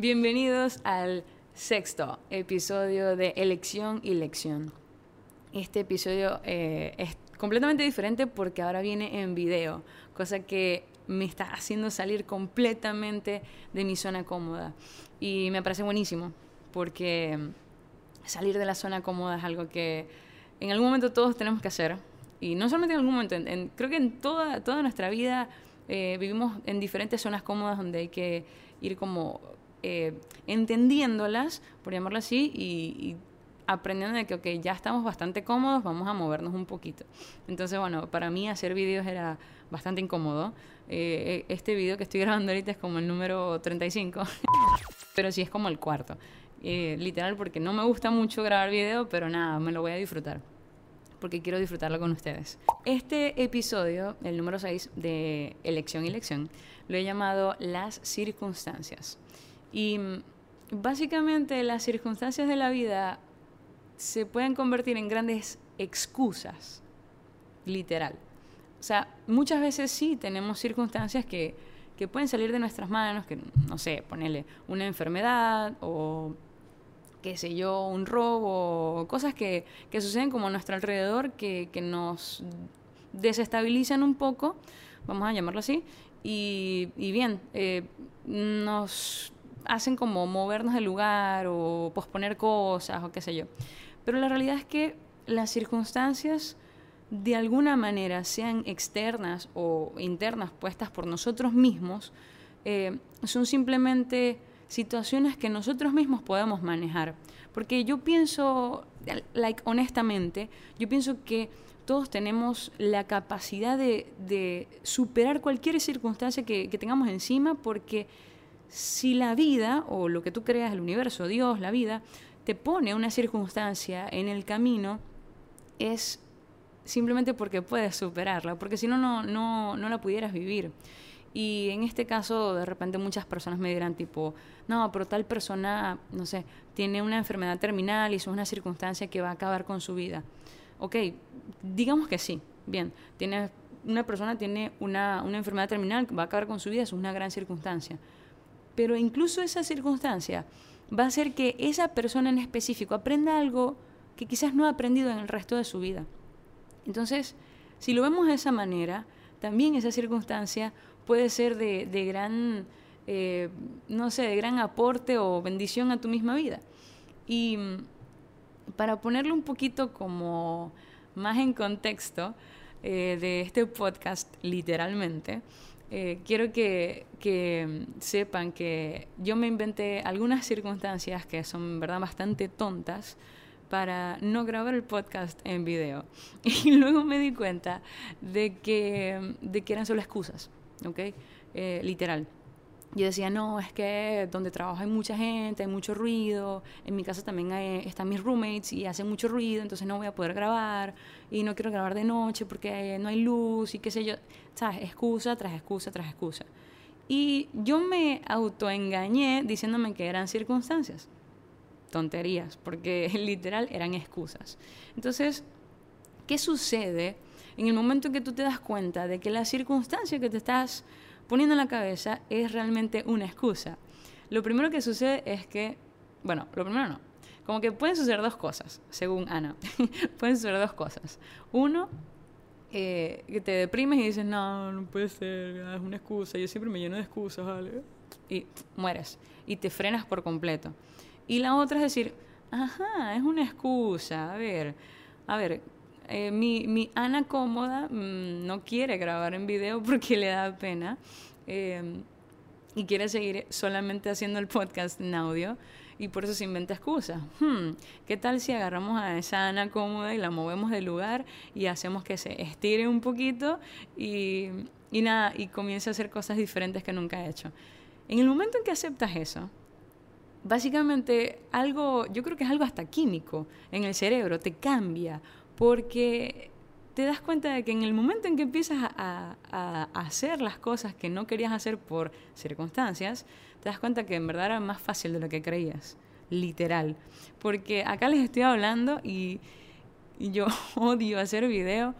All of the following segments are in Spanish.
Bienvenidos al sexto episodio de Elección y Lección. Este episodio eh, es completamente diferente porque ahora viene en video, cosa que me está haciendo salir completamente de mi zona cómoda. Y me parece buenísimo porque salir de la zona cómoda es algo que en algún momento todos tenemos que hacer. Y no solamente en algún momento, creo que en toda, toda nuestra vida eh, vivimos en diferentes zonas cómodas donde hay que ir como eh, entendiéndolas, por llamarlo así, y, aprendiendo de que, ok, ya estamos bastante cómodos, vamos a movernos un poquito. Entonces, bueno, para mí hacer vídeos era bastante incómodo. Eh, este video que estoy grabando ahorita es como el número 35, pero sí es como el cuarto. Eh, literal, porque no me gusta mucho grabar video, pero nada, me lo voy a disfrutar. Porque quiero disfrutarlo con ustedes. Este episodio, el número 6 de Elección y Lección, lo he llamado Las circunstancias. Y básicamente las circunstancias de la vida se pueden convertir en grandes excusas, literal. O sea, muchas veces sí tenemos circunstancias que, que pueden salir de nuestras manos, que no sé, ponerle una enfermedad o qué sé yo, un robo, cosas que, que suceden como a nuestro alrededor que, que, nos desestabilizan un poco, vamos a llamarlo así, y, y bien, eh, nos hacen como movernos del lugar o posponer cosas o qué sé yo. Pero la realidad es que las circunstancias de alguna manera, sean externas o internas puestas por nosotros mismos, eh, son simplemente situaciones que nosotros mismos podemos manejar. Porque yo pienso, like, honestamente, yo pienso que todos tenemos la capacidad de, superar cualquier circunstancia que, que, tengamos encima, porque si la vida, o lo que tú creas, el universo, Dios, la vida, te pone una circunstancia en el camino, es simplemente porque puedes superarla, porque si no, no, no la pudieras vivir. Y en este caso, de repente muchas personas me dirán tipo, no, pero tal persona, no sé, tiene una enfermedad terminal y es una circunstancia que va a acabar con su vida. Ok, digamos que sí, bien, tiene, una persona tiene una, una enfermedad terminal que va a acabar con su vida, es una gran circunstancia. Pero incluso esa circunstancia va a hacer que esa persona en específico aprenda algo que quizás no ha aprendido en el resto de su vida. Entonces, si lo vemos de esa manera, también esa circunstancia puede ser de, gran, eh, no sé, de gran aporte o bendición a tu misma vida. Y mm, para ponerlo un poquito como más en contexto eh, de este podcast, literalmente, eh, quiero que, que, sepan que yo me inventé algunas circunstancias que son, verdad, bastante tontas para no grabar el podcast en video. Y luego me di cuenta de que, de que eran solo excusas, ¿ok? Eh, literal. Yo decía, no, es que donde trabajo hay mucha gente, hay mucho ruido, en mi casa también están mis roommates y hacen mucho ruido, entonces no voy a poder grabar y no quiero grabar de noche porque no hay luz y qué sé yo, ¿sabes? Excusa tras excusa tras excusa. Y yo me autoengañé diciéndome que eran circunstancias tonterías, porque literal eran excusas. Entonces, ¿qué sucede en el momento en que tú te das cuenta de que la circunstancia que te estás poniendo en la cabeza es realmente una excusa? Lo primero que sucede es que, bueno, lo primero no, como que pueden suceder dos cosas, según Ana, pueden suceder dos cosas. Uno, eh, que te deprimes y dices, no, no puede ser, es una excusa, yo siempre me lleno de excusas, ¿vale? Y mueres, y te frenas por completo. Y la otra es decir, ajá, es una excusa. A ver, a ver, eh, mi, mi, Ana cómoda mm, no quiere grabar en video porque le da pena em, y quiere seguir solamente haciendo el podcast en audio y por eso se inventa excusas. Hmm, ¿Qué tal si agarramos a esa Ana cómoda y la movemos del lugar y hacemos que se estire un poquito y, y nada, y comience a hacer cosas diferentes que nunca ha hecho? En el momento en que aceptas eso, básicamente algo, yo creo que es algo hasta químico en el cerebro, te cambia, porque te das cuenta de que en el momento en que empiezas a, hacer las cosas que no querías hacer por circunstancias, te das cuenta que en verdad era más fácil de lo que creías, literal. Porque acá les estoy hablando y, y yo odio hacer video,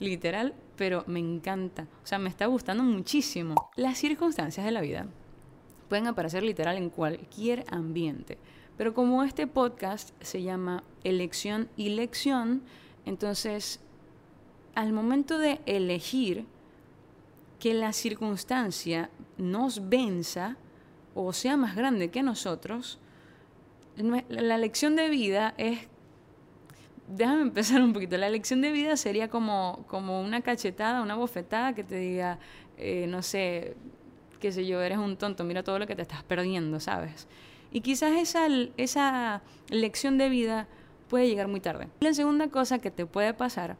literal, pero me encanta, o sea, me está gustando muchísimo. Las circunstancias de la vida pueden aparecer literal en cualquier ambiente. Pero como este podcast se llama elección y lección, entonces al momento de elegir que la circunstancia nos venza o sea más grande que nosotros, la lección de vida es déjame empezar un poquito. La lección de vida sería como, como una cachetada, una bofetada que te diga, eh, no sé, qué sé yo, eres un tonto, mira todo lo que te estás perdiendo, ¿sabes? Y quizás esa, esa lección de vida puede llegar muy tarde. La segunda cosa que te puede pasar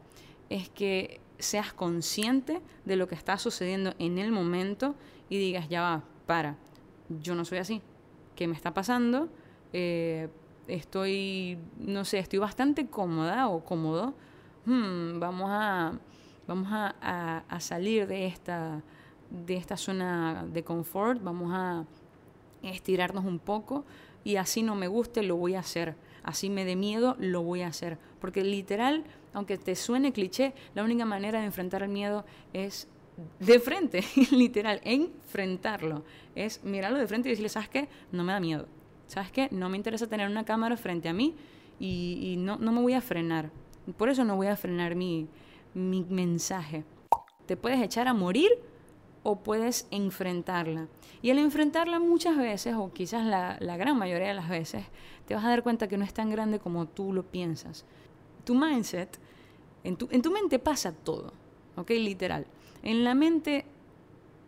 es que seas consciente de lo que está sucediendo en el momento y digas, ya va, para, yo no soy así. ¿Qué me está pasando? Eh, estoy, no sé, estoy bastante cómoda o cómodo, hmm, vamos a, vamos a, salir de esta, de esta zona de confort, vamos a estirarnos un poco y así no me guste, lo voy a hacer. Así me dé miedo, lo voy a hacer. Porque literal, aunque te suene cliché, la única manera de enfrentar el miedo es de frente, literal, enfrentarlo. Es mirarlo de frente y decirle, ¿sabes qué? No me da miedo. ¿sabes qué? No me interesa tener una cámara frente a mí y, no, me voy a frenar. Por eso no voy a frenar mi, mensaje. Te puedes echar a morir o puedes enfrentarla. Y al enfrentarla muchas veces, o quizás la, gran mayoría de las veces, te vas a dar cuenta que no es tan grande como tú lo piensas. Tu mindset, en tu, en tu mente pasa todo, ¿ok? Literal. En la mente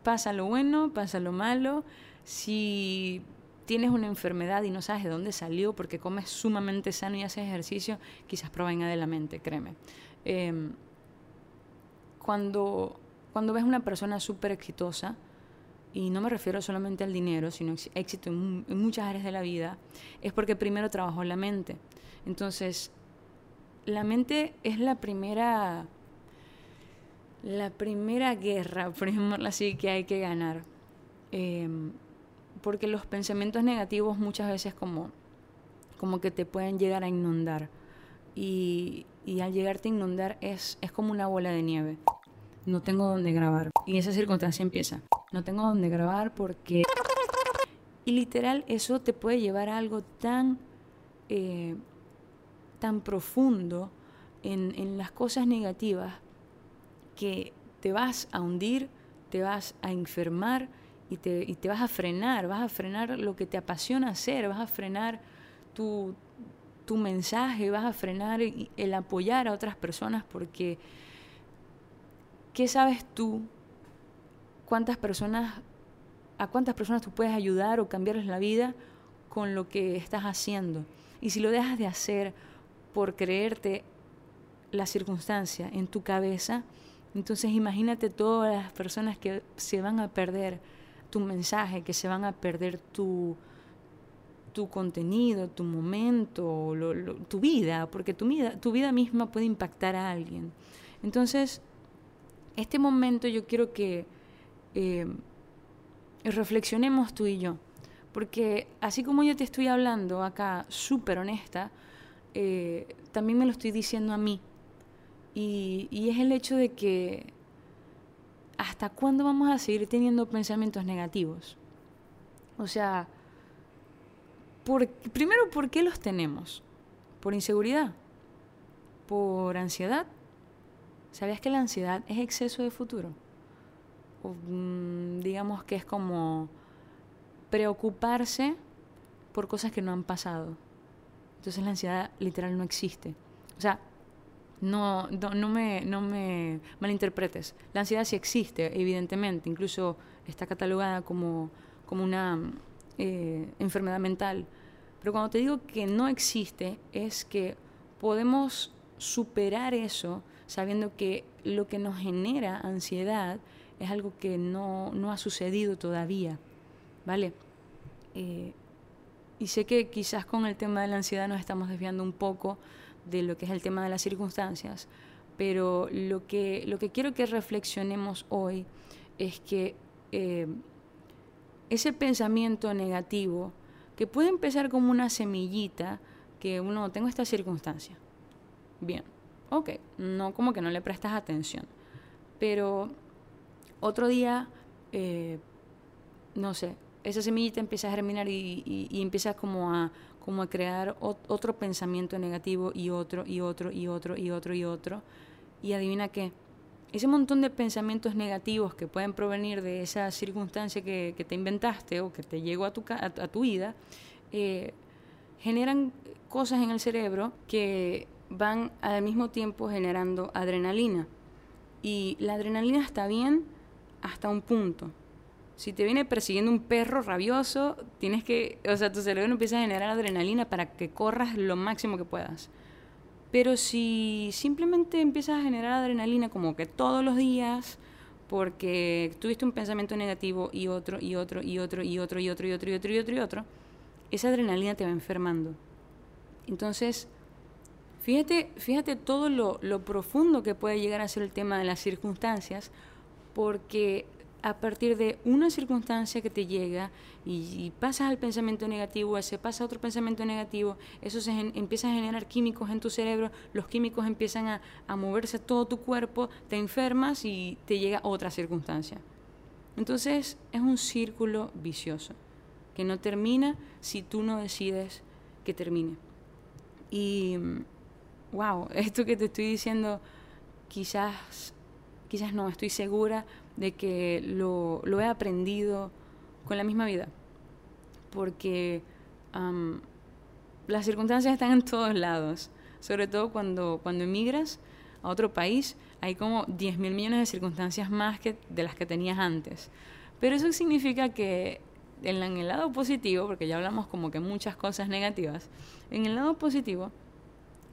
pasa lo bueno, pasa lo malo. Si tienes una enfermedad y no sabes de dónde salió porque comes sumamente sano y haces ejercicio, quizás provenga de la mente, créeme. Em, cuando, cuando ves una persona súper exitosa, y no me refiero solamente al dinero, sino éxito en, en, muchas áreas de la vida, es porque primero trabajó la mente. Entonces, la mente es la primera, la primera guerra, por ejemplo, así, que hay que ganar. Eh, porque los pensamientos negativos muchas veces como, como que te pueden llegar a inundar. Y, y al llegarte a inundar es, es como una bola de nieve. No tengo dónde grabar. Y esa circunstancia empieza. No tengo dónde grabar porque... Y literal eso te puede llevar a algo tan, eh, tan profundo en, en las cosas negativas que te vas a hundir, te vas a enfermar y te, y te vas a frenar, vas a frenar lo que te apasiona hacer, vas a frenar tu, tu mensaje, vas a frenar el apoyar a otras personas porque ¿qué sabes tú? ¿Cuántas personas, a cuántas personas tú puedes ayudar o cambiarles la vida con lo que estás haciendo? Y si lo dejas de hacer por creerte la circunstancia en tu cabeza, entonces imagínate todas las personas que se van a perder tu mensaje, que se van a perder tu, tu contenido, tu momento, tu vida, porque tu vida, tu vida misma puede impactar a alguien. Entonces, este momento yo quiero que eh, reflexionemos tú y yo, porque así como yo te estoy hablando acá súper honesta, eh, también me lo estoy diciendo a mí. Y, es el hecho de que ¿hasta cuándo vamos a seguir teniendo pensamientos negativos? O sea, primero, ¿por qué los tenemos? ¿Por inseguridad? ¿Por ansiedad? ¿Sabías que la ansiedad es exceso de futuro? Mm, digamos que es como preocuparse por cosas que no han pasado. Entonces la ansiedad literal no existe. O sea, no, no, me, no me malinterpretes. La ansiedad sí existe, evidentemente. Incluso está catalogada como, como una eh, enfermedad mental. Pero cuando te digo que no existe, es que podemos superar eso sabiendo que lo que nos genera ansiedad es algo que no, no ha sucedido todavía. ¿Vale? Eh, y sé que quizás con el tema de la ansiedad nos estamos desviando un poco de lo que es el tema de las circunstancias, pero lo que, lo que quiero que reflexionemos hoy es que eh, ese pensamiento negativo, que puede empezar como una semillita, que uno, tengo esta circunstancia, bien, ok, no como que no le prestas atención, pero otro día, eh, no sé, esa semillita empieza a germinar y, empieza como a, como a crear otro pensamiento negativo y otro y otro y otro y otro y otro. Y adivina qué, ese montón de pensamientos negativos que pueden provenir de esa circunstancia que, te inventaste o que te llegó a tu, a, tu vida, eh, generan cosas en el cerebro que van al mismo tiempo generando adrenalina. Y la adrenalina está bien hasta un punto. Si te viene persiguiendo un perro rabioso, tienes que, o sea, tu cerebro empieza a generar adrenalina para que corras lo máximo que puedas. Pero si simplemente empiezas a generar adrenalina como que todos los días, porque tuviste un pensamiento negativo y otro, y otro, y otro, y otro, y otro, y otro, y otro, y otro, y otro, esa adrenalina te va enfermando. Entonces, fíjate, fíjate todo lo, profundo que puede llegar a ser el tema de las circunstancias, porque a partir de una circunstancia que te llega y, pasas al pensamiento negativo, se pasa a otro pensamiento negativo, eso se empieza a generar químicos en tu cerebro, los químicos empiezan a, moverse todo tu cuerpo, te enfermas y te llega otra circunstancia. Entonces es un círculo vicioso que no termina si tú no decides que termine. Y wow, esto que te estoy diciendo quizás quizás no, estoy segura de que lo, he aprendido con la misma vida. Porque las circunstancias están en todos lados. Sobre todo cuando, cuando emigras a otro país, hay como 10 mil millones de circunstancias más que de las que tenías antes. Pero eso significa que en el lado positivo, porque ya hablamos como que muchas cosas negativas, en el lado positivo,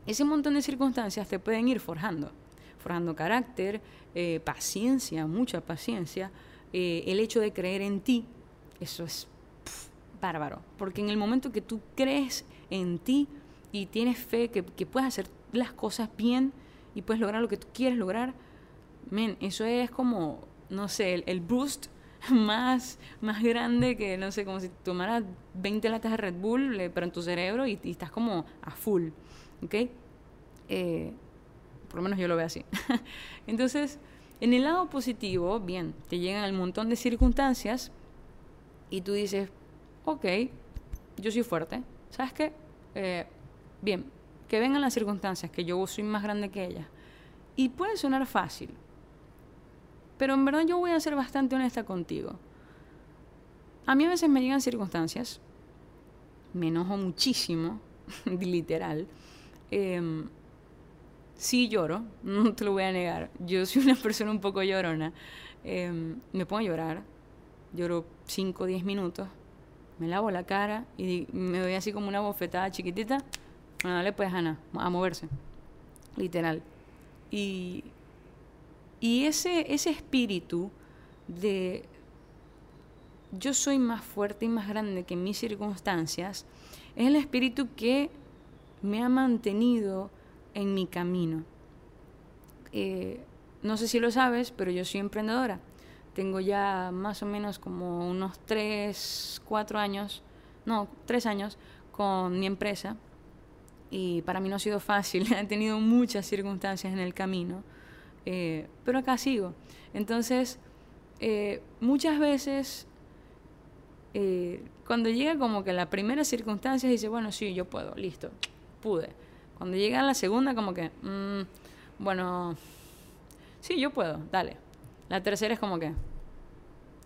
ese montón de circunstancias te pueden ir forjando. Forjando carácter, eh, paciencia, mucha paciencia, eh, el hecho de creer en ti, eso es bárbaro, porque en el momento que tú crees en ti y tienes fe que, puedes hacer las cosas bien y puedes lograr lo que tú quieres lograr, men, eso es como, no sé, el, boost más, más grande que, no sé, como si tomaras 20 latas de Red Bull, pero en tu cerebro y, estás como a full, ¿ok? Eh, por lo menos yo lo veo así. Entonces, en el lado positivo, bien, te llegan un montón de circunstancias y tú dices, ok, yo soy fuerte, ¿sabes qué? Eh, bien, que vengan las circunstancias, que yo soy más grande que ellas. Y puede sonar fácil, pero en verdad yo voy a ser bastante honesta contigo. A mí a veces me llegan circunstancias, me enojo muchísimo, literal. Eh, sí lloro, no te lo voy a negar. Yo soy una persona un poco llorona. Em, me pongo a llorar, lloro 5 o 10 minutos, me lavo la cara y me doy así como una bofetada chiquitita. Bueno, dale pues, Ana, a moverse. Literal. Y, y ese, ese espíritu de yo soy más fuerte y más grande que mis circunstancias, es el espíritu que me ha mantenido en mi camino. Eh, no sé si lo sabes, pero yo soy emprendedora. Tengo ya más o menos como unos 3, 4 años, no, 3 años con mi empresa. Y para mí no ha sido fácil, he tenido muchas circunstancias en el camino, eh, pero acá sigo. Entonces, eh, muchas veces, cuando llega como que la primera circunstancia, dice, bueno, sí, yo puedo, listo, pude cuando llega la segunda, como que, mm, bueno, sí, yo puedo, dale. La tercera es como que,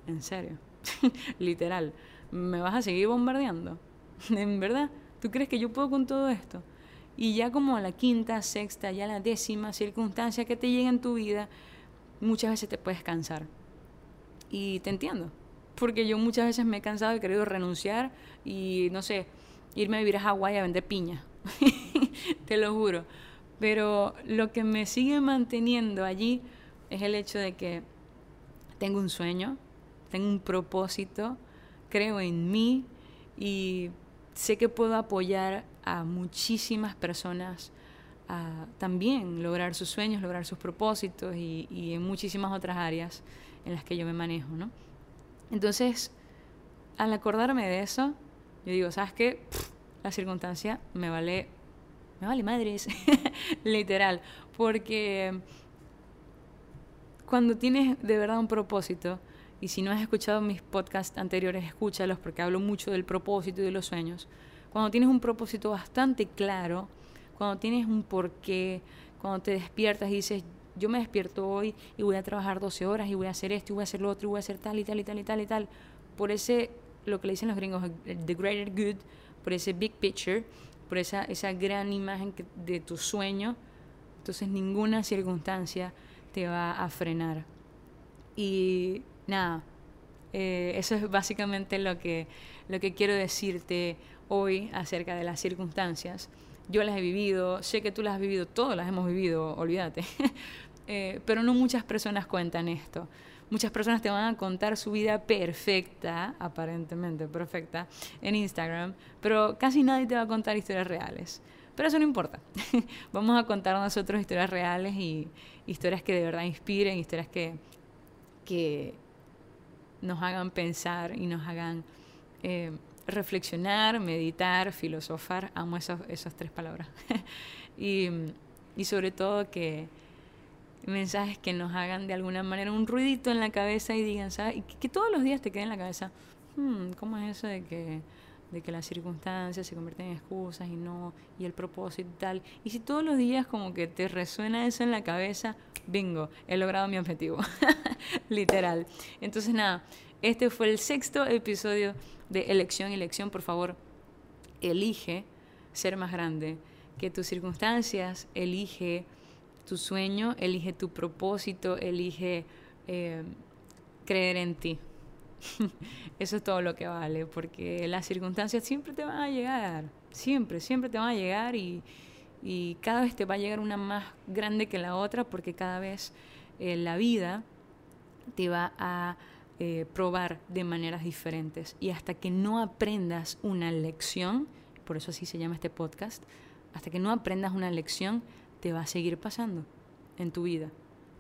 en serio, literal, ¿me vas a seguir bombardeando? ¿En verdad? ¿Tú crees que yo puedo con todo esto? Y ya como a la quinta, sexta, ya la décima circunstancia que te llega en tu vida, muchas veces te puedes cansar. Y te entiendo, porque yo muchas veces me he cansado y he querido renunciar y, no sé, irme a vivir a Hawái a vender piña. te lo juro. Pero lo que me sigue manteniendo allí es el hecho de que tengo un sueño, tengo un propósito, creo en mí y sé que puedo apoyar a muchísimas personas a también lograr sus sueños, lograr sus propósitos y, en muchísimas otras áreas en las que yo me manejo, ¿no? Entonces, al acordarme de eso, yo digo, ¿sabes qué? La circunstancia me vale me vale madres, literal, porque cuando tienes de verdad un propósito y si no has escuchado mis podcasts anteriores, escúchalos porque hablo mucho del propósito y de los sueños. Cuando tienes un propósito bastante claro, cuando tienes un porqué, cuando te despiertas y dices, yo me despierto hoy y voy a trabajar 12 horas y voy a hacer esto y voy a hacer lo otro y voy a hacer tal y tal y tal y tal y tal, por ese, lo que le dicen los gringos, the greater good, por ese big picture, por esa, esa gran imagen de tu sueño, entonces ninguna circunstancia te va a frenar. Y nada, eh, eso es básicamente lo que, lo que quiero decirte hoy acerca de las circunstancias. Yo las he vivido, sé que tú las has vivido, todas las hemos vivido, olvídate. Eh, pero no muchas personas cuentan esto. Muchas personas te van a contar su vida perfecta, aparentemente perfecta, en Instagram, pero casi nadie te va a contar historias reales. Pero eso no importa. Vamos a contar nosotros historias reales y historias que de verdad inspiren, historias que, que nos hagan pensar y nos hagan eh, reflexionar, meditar, filosofar. Amo esas, esas tres palabras. y, y sobre todo que mensajes que nos hagan de alguna manera un ruidito en la cabeza y digan, ¿sabes? Y que, todos los días te queden en la cabeza, hmm, ¿cómo es eso de que, de que las circunstancias se convierten en excusas y no, y el propósito y tal? Y si todos los días como que te resuena eso en la cabeza, bingo, he logrado mi objetivo. Literal. Entonces nada, este fue el sexto episodio de Elección Elección. Por favor, elige ser más grande que tus circunstancias, elige tu sueño, elige tu propósito, elige eh, creer en ti. Eso es todo lo que vale, porque las circunstancias siempre te van a llegar, siempre, siempre te van a llegar y, y cada vez te va a llegar una más grande que la otra, porque cada vez eh, la vida te va a eh, probar de maneras diferentes. Y hasta que no aprendas una lección, por eso así se llama este podcast, hasta que no aprendas una lección, te va a seguir pasando en tu vida,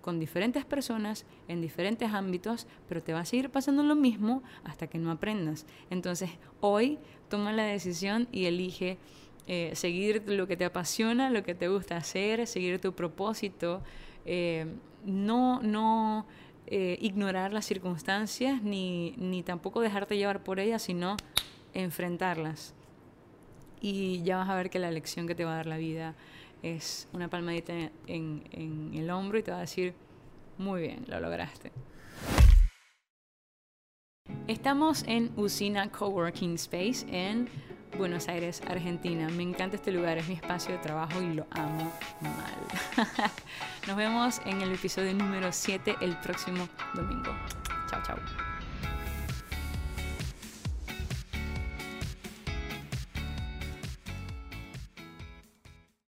con diferentes personas, en diferentes ámbitos, pero te va a seguir pasando lo mismo hasta que no aprendas. Entonces, hoy toma la decisión y elige eh, seguir lo que te apasiona, lo que te gusta hacer, seguir tu propósito, eh, no, no eh, ignorar las circunstancias ni, ni tampoco dejarte llevar por ellas, sino enfrentarlas. Y ya vas a ver que la lección que te va a dar la vida es una palmadita en, en el hombro y te va a decir, muy bien, lo lograste. Estamos en Usina Coworking Space en Buenos Aires, Argentina. Me encanta este lugar, es mi espacio de trabajo y lo amo mal. Nos vemos en el episodio número 7 el próximo domingo. Chao, chao.